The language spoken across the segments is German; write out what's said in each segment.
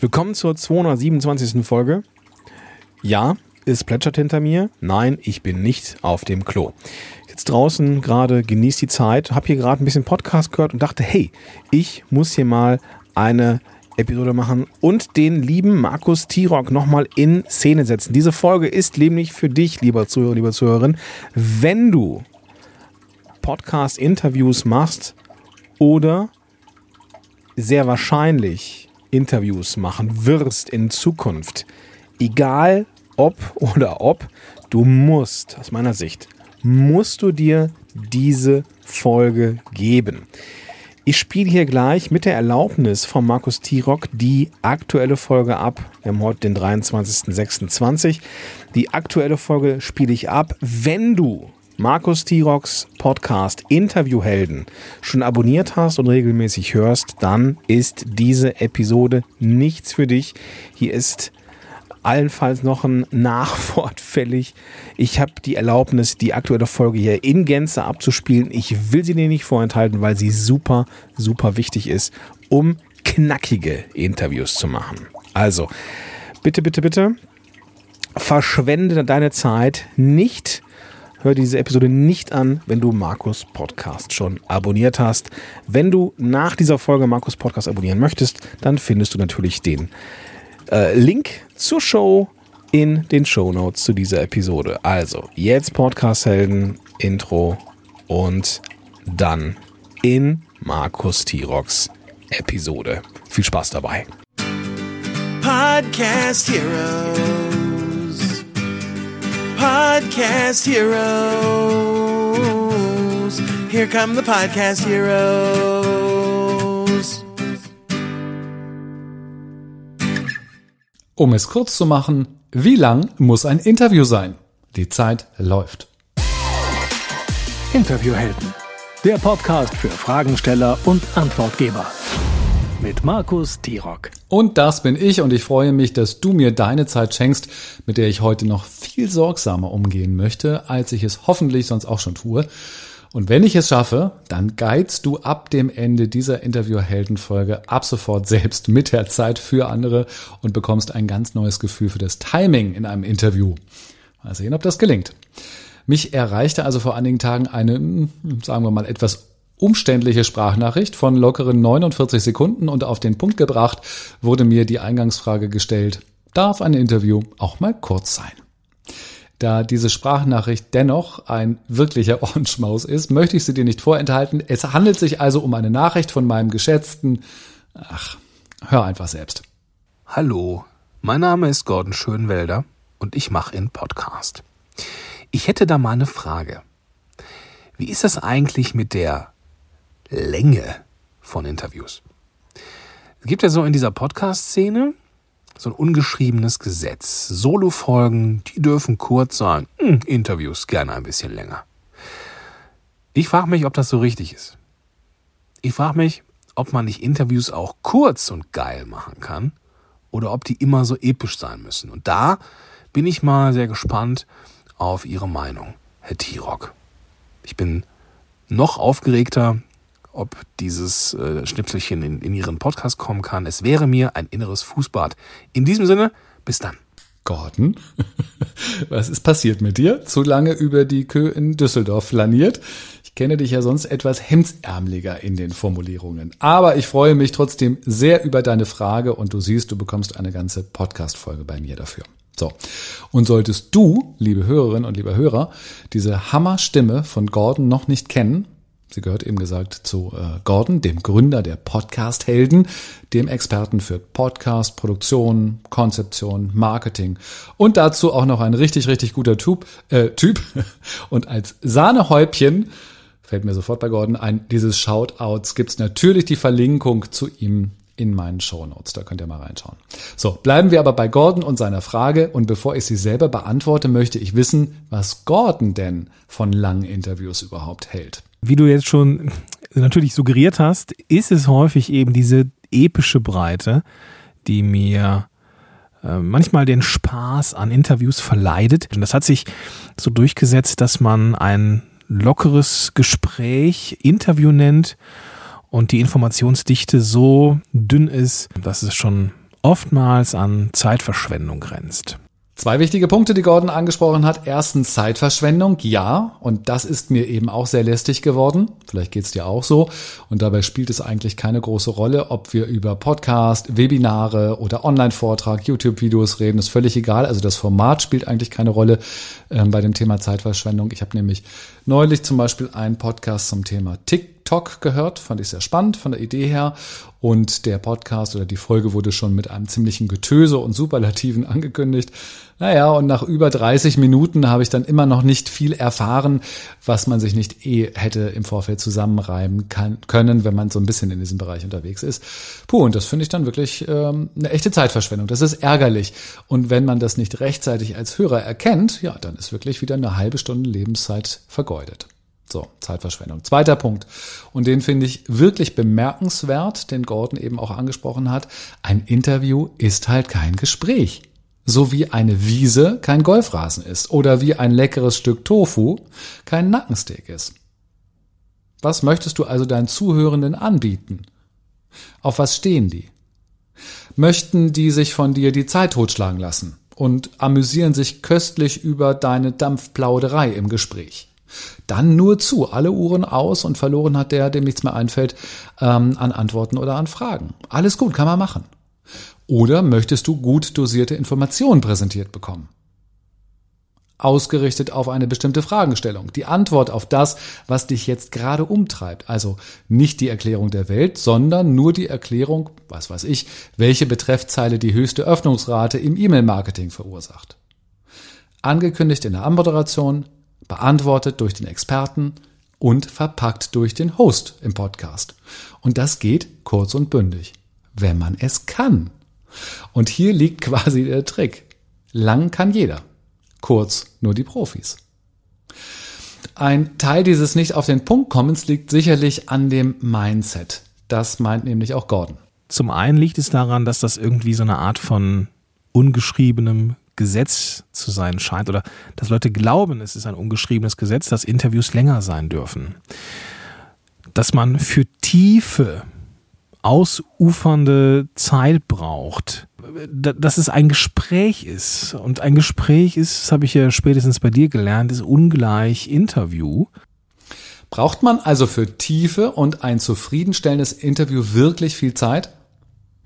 Willkommen zur 227. Folge. Ja, es plätschert hinter mir. Nein, ich bin nicht auf dem Klo. Jetzt draußen gerade, genieße die Zeit, habe hier gerade ein bisschen Podcast gehört und dachte, hey, ich muss hier mal eine Episode machen und den lieben Markus Tirock nochmal in Szene setzen. Diese Folge ist nämlich für dich, lieber Zuhörer, lieber Zuhörerin, wenn du Podcast-Interviews machst oder sehr wahrscheinlich Interviews machen wirst in Zukunft, egal ob oder ob, du musst, aus meiner Sicht, musst du dir diese Folge geben. Ich spiele hier gleich mit der Erlaubnis von Markus Tirock die aktuelle Folge ab. Wir haben heute den 23.26. Die aktuelle Folge spiele ich ab. Wenn du Markus T-Rocks Podcast Interviewhelden schon abonniert hast und regelmäßig hörst, dann ist diese Episode nichts für dich. Hier ist allenfalls noch ein Nachwort fällig. Ich habe die Erlaubnis, die aktuelle Folge hier in Gänze abzuspielen. Ich will sie dir nicht vorenthalten, weil sie super, super wichtig ist, um knackige Interviews zu machen. Also, bitte, bitte, bitte, verschwende deine Zeit nicht hör diese Episode nicht an, wenn du Markus Podcast schon abonniert hast. Wenn du nach dieser Folge Markus Podcast abonnieren möchtest, dann findest du natürlich den äh, Link zur Show in den Show Notes zu dieser Episode. Also, jetzt Podcast-Helden, Intro und dann in Markus T-Rocks Episode. Viel Spaß dabei. Podcast Heroes. Podcast Heroes. Here come the Podcast Heroes. Um es kurz zu machen, wie lang muss ein Interview sein? Die Zeit läuft. Interviewhelden. Der Podcast für Fragensteller und Antwortgeber mit Markus Tirock. Und das bin ich und ich freue mich, dass du mir deine Zeit schenkst, mit der ich heute noch viel sorgsamer umgehen möchte, als ich es hoffentlich sonst auch schon tue. Und wenn ich es schaffe, dann guidest du ab dem Ende dieser Interview-Heldenfolge ab sofort selbst mit der Zeit für andere und bekommst ein ganz neues Gefühl für das Timing in einem Interview. Mal sehen, ob das gelingt. Mich erreichte also vor einigen Tagen eine, hm, sagen wir mal, etwas umständliche Sprachnachricht von lockeren 49 Sekunden und auf den Punkt gebracht wurde mir die Eingangsfrage gestellt, darf ein Interview auch mal kurz sein? Da diese Sprachnachricht dennoch ein wirklicher Ohrenschmaus ist, möchte ich sie dir nicht vorenthalten. Es handelt sich also um eine Nachricht von meinem geschätzten, ach, hör einfach selbst. Hallo, mein Name ist Gordon Schönwelder und ich mache einen Podcast. Ich hätte da mal eine Frage. Wie ist das eigentlich mit der Länge von Interviews. Es gibt ja so in dieser Podcast-Szene so ein ungeschriebenes Gesetz. Solo-Folgen, die dürfen kurz sein. Hm, Interviews gerne ein bisschen länger. Ich frage mich, ob das so richtig ist. Ich frage mich, ob man nicht Interviews auch kurz und geil machen kann oder ob die immer so episch sein müssen. Und da bin ich mal sehr gespannt auf Ihre Meinung, Herr Tirock. Ich bin noch aufgeregter, ob dieses äh, Schnipselchen in, in Ihren Podcast kommen kann. Es wäre mir ein inneres Fußbad. In diesem Sinne, bis dann. Gordon, was ist passiert mit dir? Zu lange über die Kö in Düsseldorf flaniert? Ich kenne dich ja sonst etwas hemdsärmeliger in den Formulierungen. Aber ich freue mich trotzdem sehr über deine Frage und du siehst, du bekommst eine ganze Podcast-Folge bei mir dafür. So. Und solltest du, liebe Hörerinnen und lieber Hörer, diese Hammerstimme von Gordon noch nicht kennen, Sie gehört eben gesagt zu äh, Gordon, dem Gründer der Podcast-Helden, dem Experten für Podcast, Produktion, Konzeption, Marketing und dazu auch noch ein richtig, richtig guter Typ. Äh, typ. Und als Sahnehäubchen fällt mir sofort bei Gordon ein, dieses Shoutouts gibt's natürlich die Verlinkung zu ihm in meinen Show Notes. Da könnt ihr mal reinschauen. So, bleiben wir aber bei Gordon und seiner Frage. Und bevor ich sie selber beantworte, möchte ich wissen, was Gordon denn von langen Interviews überhaupt hält. Wie du jetzt schon natürlich suggeriert hast, ist es häufig eben diese epische Breite, die mir äh, manchmal den Spaß an Interviews verleidet. Und das hat sich so durchgesetzt, dass man ein lockeres Gespräch Interview nennt und die Informationsdichte so dünn ist, dass es schon oftmals an Zeitverschwendung grenzt. Zwei wichtige Punkte, die Gordon angesprochen hat. Erstens Zeitverschwendung, ja, und das ist mir eben auch sehr lästig geworden. Vielleicht geht's dir auch so. Und dabei spielt es eigentlich keine große Rolle, ob wir über Podcast, Webinare oder Online-Vortrag, YouTube-Videos reden. Ist völlig egal. Also das Format spielt eigentlich keine Rolle ähm, bei dem Thema Zeitverschwendung. Ich habe nämlich neulich zum Beispiel einen Podcast zum Thema TikTok gehört. Fand ich sehr spannend von der Idee her. Und der Podcast oder die Folge wurde schon mit einem ziemlichen Getöse und Superlativen angekündigt. Naja, und nach über 30 Minuten habe ich dann immer noch nicht viel erfahren, was man sich nicht eh hätte im Vorfeld zusammenreiben kann, können, wenn man so ein bisschen in diesem Bereich unterwegs ist. Puh, und das finde ich dann wirklich ähm, eine echte Zeitverschwendung. Das ist ärgerlich. Und wenn man das nicht rechtzeitig als Hörer erkennt, ja, dann ist wirklich wieder eine halbe Stunde Lebenszeit vergeudet. So, Zeitverschwendung. Zweiter Punkt. Und den finde ich wirklich bemerkenswert, den Gordon eben auch angesprochen hat. Ein Interview ist halt kein Gespräch. So wie eine Wiese kein Golfrasen ist oder wie ein leckeres Stück Tofu kein Nackensteak ist. Was möchtest du also deinen Zuhörenden anbieten? Auf was stehen die? Möchten die sich von dir die Zeit totschlagen lassen und amüsieren sich köstlich über deine Dampfplauderei im Gespräch? Dann nur zu, alle Uhren aus und verloren hat der, dem nichts mehr einfällt, ähm, an Antworten oder an Fragen. Alles gut, kann man machen. Oder möchtest du gut dosierte Informationen präsentiert bekommen? Ausgerichtet auf eine bestimmte Fragestellung. Die Antwort auf das, was dich jetzt gerade umtreibt. Also nicht die Erklärung der Welt, sondern nur die Erklärung, was weiß ich, welche Betreffzeile die höchste Öffnungsrate im E-Mail-Marketing verursacht. Angekündigt in der Anmoderation, beantwortet durch den Experten und verpackt durch den Host im Podcast. Und das geht kurz und bündig, wenn man es kann. Und hier liegt quasi der Trick. Lang kann jeder. Kurz nur die Profis. Ein Teil dieses nicht auf den Punkt kommens liegt sicherlich an dem Mindset. Das meint nämlich auch Gordon. Zum einen liegt es daran, dass das irgendwie so eine Art von ungeschriebenem Gesetz zu sein scheint oder dass Leute glauben, es ist ein ungeschriebenes Gesetz, dass Interviews länger sein dürfen. Dass man für tiefe ausufernde Zeit braucht, dass es ein Gespräch ist. Und ein Gespräch ist, das habe ich ja spätestens bei dir gelernt, ist ungleich Interview. Braucht man also für Tiefe und ein zufriedenstellendes Interview wirklich viel Zeit?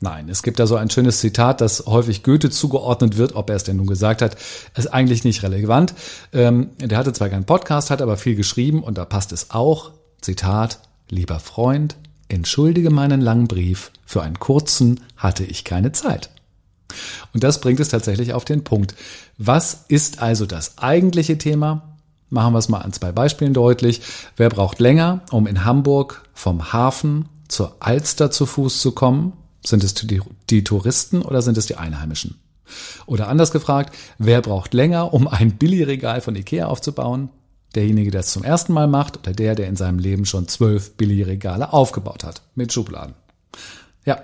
Nein, es gibt da so ein schönes Zitat, das häufig Goethe zugeordnet wird, ob er es denn nun gesagt hat, ist eigentlich nicht relevant. Ähm, der hatte zwar keinen Podcast, hat aber viel geschrieben und da passt es auch. Zitat, lieber Freund, entschuldige meinen langen Brief, für einen kurzen hatte ich keine Zeit. Und das bringt es tatsächlich auf den Punkt. Was ist also das eigentliche Thema? Machen wir es mal an zwei Beispielen deutlich. Wer braucht länger, um in Hamburg vom Hafen zur Alster zu Fuß zu kommen? Sind es die, die Touristen oder sind es die Einheimischen? Oder anders gefragt, wer braucht länger, um ein Billigregal von Ikea aufzubauen? derjenige, der es zum ersten Mal macht oder der, der in seinem Leben schon zwölf Billigregale aufgebaut hat mit Schubladen. Ja,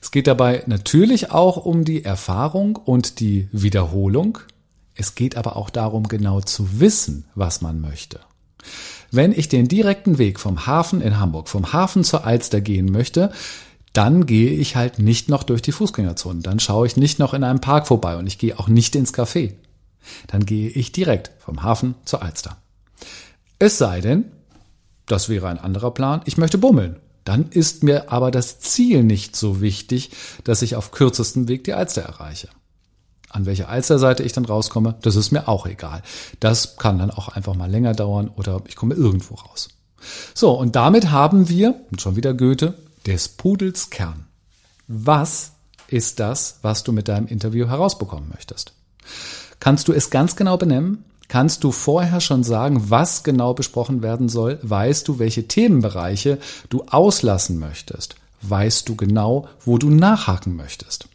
es geht dabei natürlich auch um die Erfahrung und die Wiederholung. Es geht aber auch darum, genau zu wissen, was man möchte. Wenn ich den direkten Weg vom Hafen in Hamburg, vom Hafen zur Alster gehen möchte, dann gehe ich halt nicht noch durch die Fußgängerzone. Dann schaue ich nicht noch in einem Park vorbei und ich gehe auch nicht ins Café. Dann gehe ich direkt vom Hafen zur Alster. Es sei denn, das wäre ein anderer Plan, ich möchte bummeln. Dann ist mir aber das Ziel nicht so wichtig, dass ich auf kürzestem Weg die Alster erreiche. An welcher Alsterseite ich dann rauskomme, das ist mir auch egal. Das kann dann auch einfach mal länger dauern oder ich komme irgendwo raus. So, und damit haben wir, schon wieder Goethe, des Pudels Kern. Was ist das, was du mit deinem Interview herausbekommen möchtest? Kannst du es ganz genau benennen? Kannst du vorher schon sagen, was genau besprochen werden soll? Weißt du, welche Themenbereiche du auslassen möchtest? Weißt du genau, wo du nachhaken möchtest?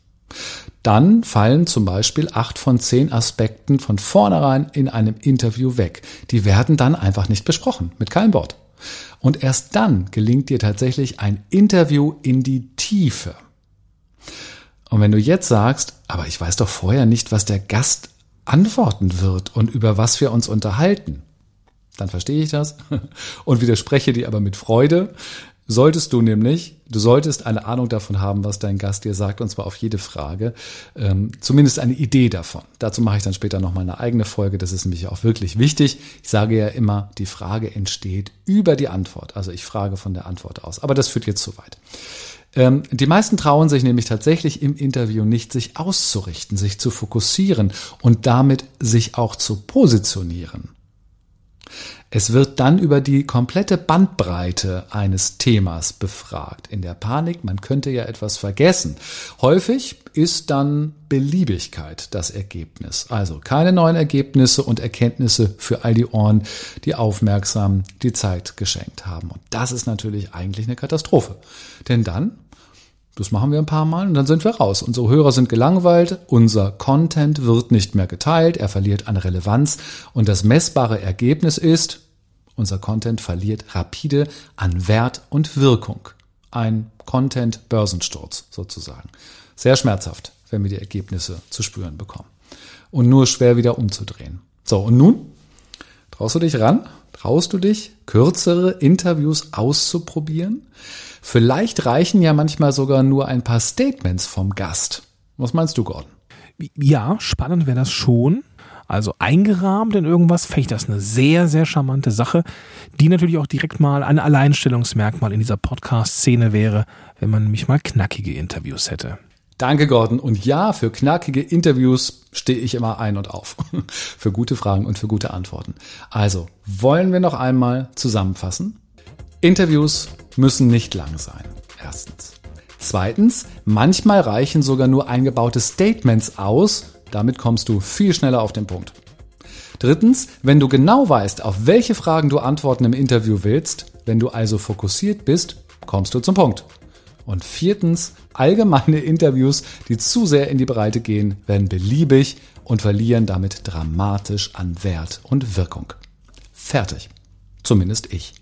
Dann fallen zum Beispiel acht von zehn Aspekten von vornherein in einem Interview weg. Die werden dann einfach nicht besprochen, mit keinem Wort. Und erst dann gelingt dir tatsächlich ein Interview in die Tiefe. Und wenn du jetzt sagst, aber ich weiß doch vorher nicht, was der Gast antworten wird und über was wir uns unterhalten, dann verstehe ich das und widerspreche dir aber mit Freude. Solltest du nämlich, du solltest eine Ahnung davon haben, was dein Gast dir sagt, und zwar auf jede Frage, ähm, zumindest eine Idee davon. Dazu mache ich dann später noch mal eine eigene Folge, das ist nämlich auch wirklich wichtig. Ich sage ja immer, die Frage entsteht über die Antwort, also ich frage von der Antwort aus, aber das führt jetzt zu weit. Ähm, die meisten trauen sich nämlich tatsächlich im Interview nicht, sich auszurichten, sich zu fokussieren und damit sich auch zu positionieren. Es wird dann über die komplette Bandbreite eines Themas befragt. In der Panik, man könnte ja etwas vergessen. Häufig ist dann Beliebigkeit das Ergebnis. Also keine neuen Ergebnisse und Erkenntnisse für all die Ohren, die aufmerksam die Zeit geschenkt haben. Und das ist natürlich eigentlich eine Katastrophe. Denn dann das machen wir ein paar Mal und dann sind wir raus. Unsere Hörer sind gelangweilt, unser Content wird nicht mehr geteilt, er verliert an Relevanz und das messbare Ergebnis ist, unser Content verliert rapide an Wert und Wirkung. Ein Content-Börsensturz sozusagen. Sehr schmerzhaft, wenn wir die Ergebnisse zu spüren bekommen. Und nur schwer wieder umzudrehen. So, und nun? Traust du dich ran? Traust du dich, kürzere Interviews auszuprobieren? Vielleicht reichen ja manchmal sogar nur ein paar Statements vom Gast. Was meinst du, Gordon? Ja, spannend wäre das schon. Also eingerahmt in irgendwas, fände ich das eine sehr, sehr charmante Sache, die natürlich auch direkt mal ein Alleinstellungsmerkmal in dieser Podcast-Szene wäre, wenn man nämlich mal knackige Interviews hätte. Danke, Gordon. Und ja, für knackige Interviews stehe ich immer ein und auf. für gute Fragen und für gute Antworten. Also, wollen wir noch einmal zusammenfassen? Interviews müssen nicht lang sein. Erstens. Zweitens, manchmal reichen sogar nur eingebaute Statements aus. Damit kommst du viel schneller auf den Punkt. Drittens, wenn du genau weißt, auf welche Fragen du Antworten im Interview willst, wenn du also fokussiert bist, kommst du zum Punkt. Und viertens, allgemeine Interviews, die zu sehr in die Breite gehen, werden beliebig und verlieren damit dramatisch an Wert und Wirkung. Fertig. Zumindest ich.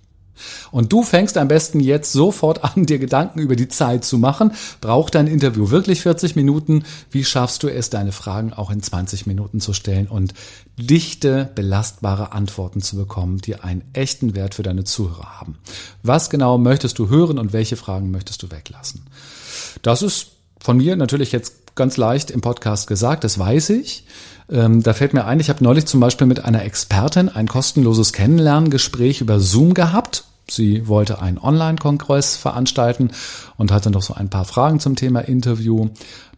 Und du fängst am besten jetzt sofort an, dir Gedanken über die Zeit zu machen. Braucht dein Interview wirklich 40 Minuten? Wie schaffst du es, deine Fragen auch in 20 Minuten zu stellen und dichte, belastbare Antworten zu bekommen, die einen echten Wert für deine Zuhörer haben? Was genau möchtest du hören und welche Fragen möchtest du weglassen? Das ist von mir natürlich jetzt ganz leicht im Podcast gesagt, das weiß ich. Ähm, da fällt mir ein, ich habe neulich zum Beispiel mit einer Expertin ein kostenloses Kennenlerngespräch über Zoom gehabt Sie wollte einen Online-Kongress veranstalten und hatte noch so ein paar Fragen zum Thema Interview,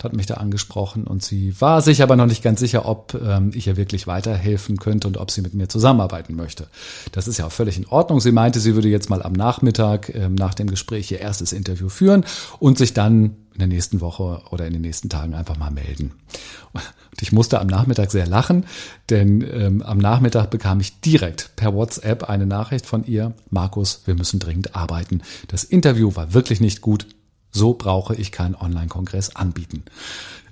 hat mich da angesprochen und sie war sich aber noch nicht ganz sicher, ob ähm, ich ihr wirklich weiterhelfen könnte und ob sie mit mir zusammenarbeiten möchte. Das ist ja auch völlig in Ordnung. Sie meinte, sie würde jetzt mal am Nachmittag ähm, nach dem Gespräch ihr erstes Interview führen und sich dann in der nächsten Woche oder in den nächsten Tagen einfach mal melden. Und ich musste am Nachmittag sehr lachen, denn ähm, am Nachmittag bekam ich direkt per WhatsApp eine Nachricht von ihr, Markus, wir müssen dringend arbeiten. Das Interview war wirklich nicht gut. So brauche ich keinen Online-Kongress anbieten.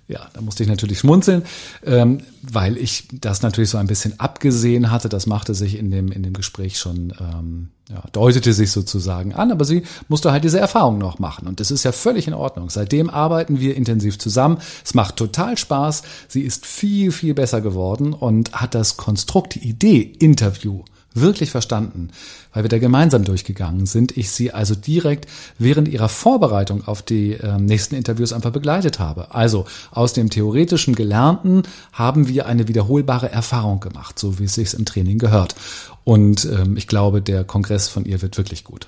Ja, da musste ich natürlich schmunzeln, ähm, weil ich das natürlich so ein bisschen abgesehen hatte. Das machte sich in dem, in dem Gespräch schon, ähm, ja, deutete sich sozusagen an, aber sie musste halt diese Erfahrung noch machen. Und das ist ja völlig in Ordnung. Seitdem arbeiten wir intensiv zusammen. Es macht total Spaß. Sie ist viel, viel besser geworden und hat das Konstrukt, die Idee, Interview wirklich verstanden, weil wir da gemeinsam durchgegangen sind. Ich sie also direkt während ihrer Vorbereitung auf die äh, nächsten Interviews einfach begleitet habe. Also aus dem theoretischen Gelernten haben wir eine wiederholbare Erfahrung gemacht, so wie es sich im Training gehört. Und ähm, ich glaube, der Kongress von ihr wird wirklich gut.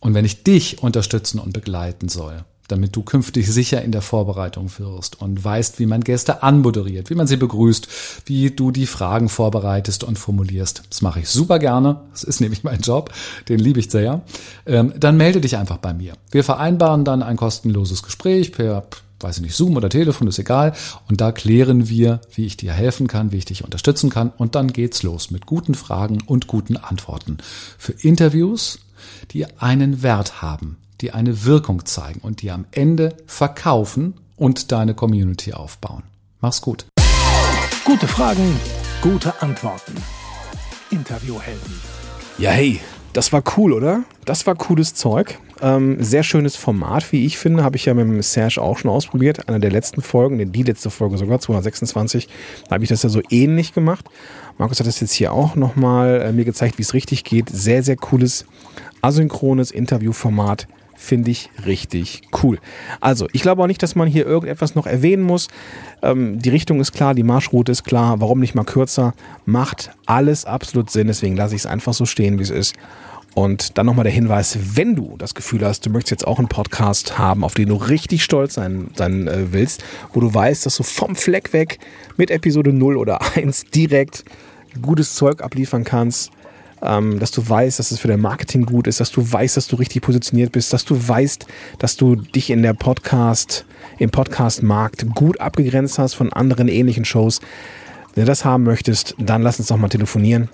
Und wenn ich dich unterstützen und begleiten soll, damit du künftig sicher in der Vorbereitung wirst und weißt, wie man Gäste anmoderiert, wie man sie begrüßt, wie du die Fragen vorbereitest und formulierst. Das mache ich super gerne. Das ist nämlich mein Job. Den liebe ich sehr. Ähm, dann melde dich einfach bei mir. Wir vereinbaren dann ein kostenloses Gespräch per weiß ich nicht, Zoom oder Telefon, ist egal. Und da klären wir, wie ich dir helfen kann, wie ich dich unterstützen kann. Und dann geht's los mit guten Fragen und guten Antworten. Für Interviews, die einen Wert haben, die eine Wirkung zeigen und die am Ende verkaufen und deine Community aufbauen. Mach's gut. Gute Fragen, gute Antworten. Interviewhelden. Ja, hey, das war cool, oder? Das war cooles Zeug. Ähm, sehr schönes Format, wie ich finde. Habe ich ja mit dem Serge auch schon ausprobiert. Einer der letzten Folgen, die letzte Folge sogar, 226, da habe ich das ja so ähnlich gemacht. Markus hat das jetzt hier auch nochmal äh, mir gezeigt, wie es richtig geht. Sehr, sehr cooles asynchrones Interviewformat finde ich richtig cool. Also, ich glaube auch nicht, dass man hier irgendetwas noch erwähnen muss. Ähm, die Richtung ist klar, die Marschroute ist klar. Warum nicht mal kürzer? Macht alles absolut Sinn. Deswegen lasse ich es einfach so stehen, wie es ist. Und dann nochmal der Hinweis, wenn du das Gefühl hast, du möchtest jetzt auch einen Podcast haben, auf den du richtig stolz sein, sein äh, willst, wo du weißt, dass du vom Fleck weg mit Episode 0 oder 1 direkt gutes Zeug abliefern kannst, ähm, dass du weißt, dass es für dein Marketing gut ist, dass du weißt, dass du richtig positioniert bist, dass du weißt, dass du dich in der Podcast, im Podcast-Markt gut abgegrenzt hast von anderen ähnlichen Shows. Wenn du das haben möchtest, dann lass uns doch mal telefonieren.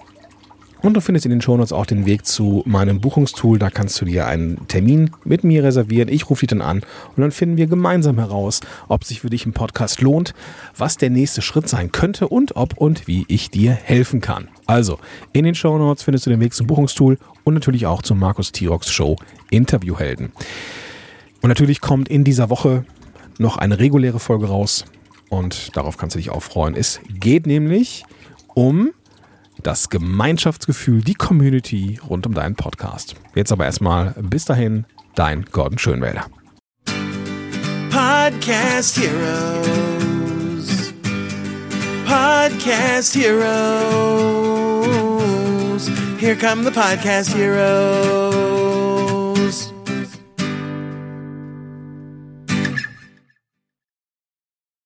Und du findest in den Shownotes auch den Weg zu meinem Buchungstool. Da kannst du dir einen Termin mit mir reservieren. Ich rufe dich dann an und dann finden wir gemeinsam heraus, ob sich für dich ein Podcast lohnt, was der nächste Schritt sein könnte und ob und wie ich dir helfen kann. Also, in den Shownotes findest du den Weg zum Buchungstool und natürlich auch zum Markus Tirox Show Interviewhelden. Und natürlich kommt in dieser Woche noch eine reguläre Folge raus und darauf kannst du dich auch freuen. Es geht nämlich um das Gemeinschaftsgefühl, die Community rund um deinen Podcast. Jetzt aber erstmal bis dahin, dein Gordon Schönwälder. Podcast Heroes. Podcast Heroes. Here come the Podcast Heroes.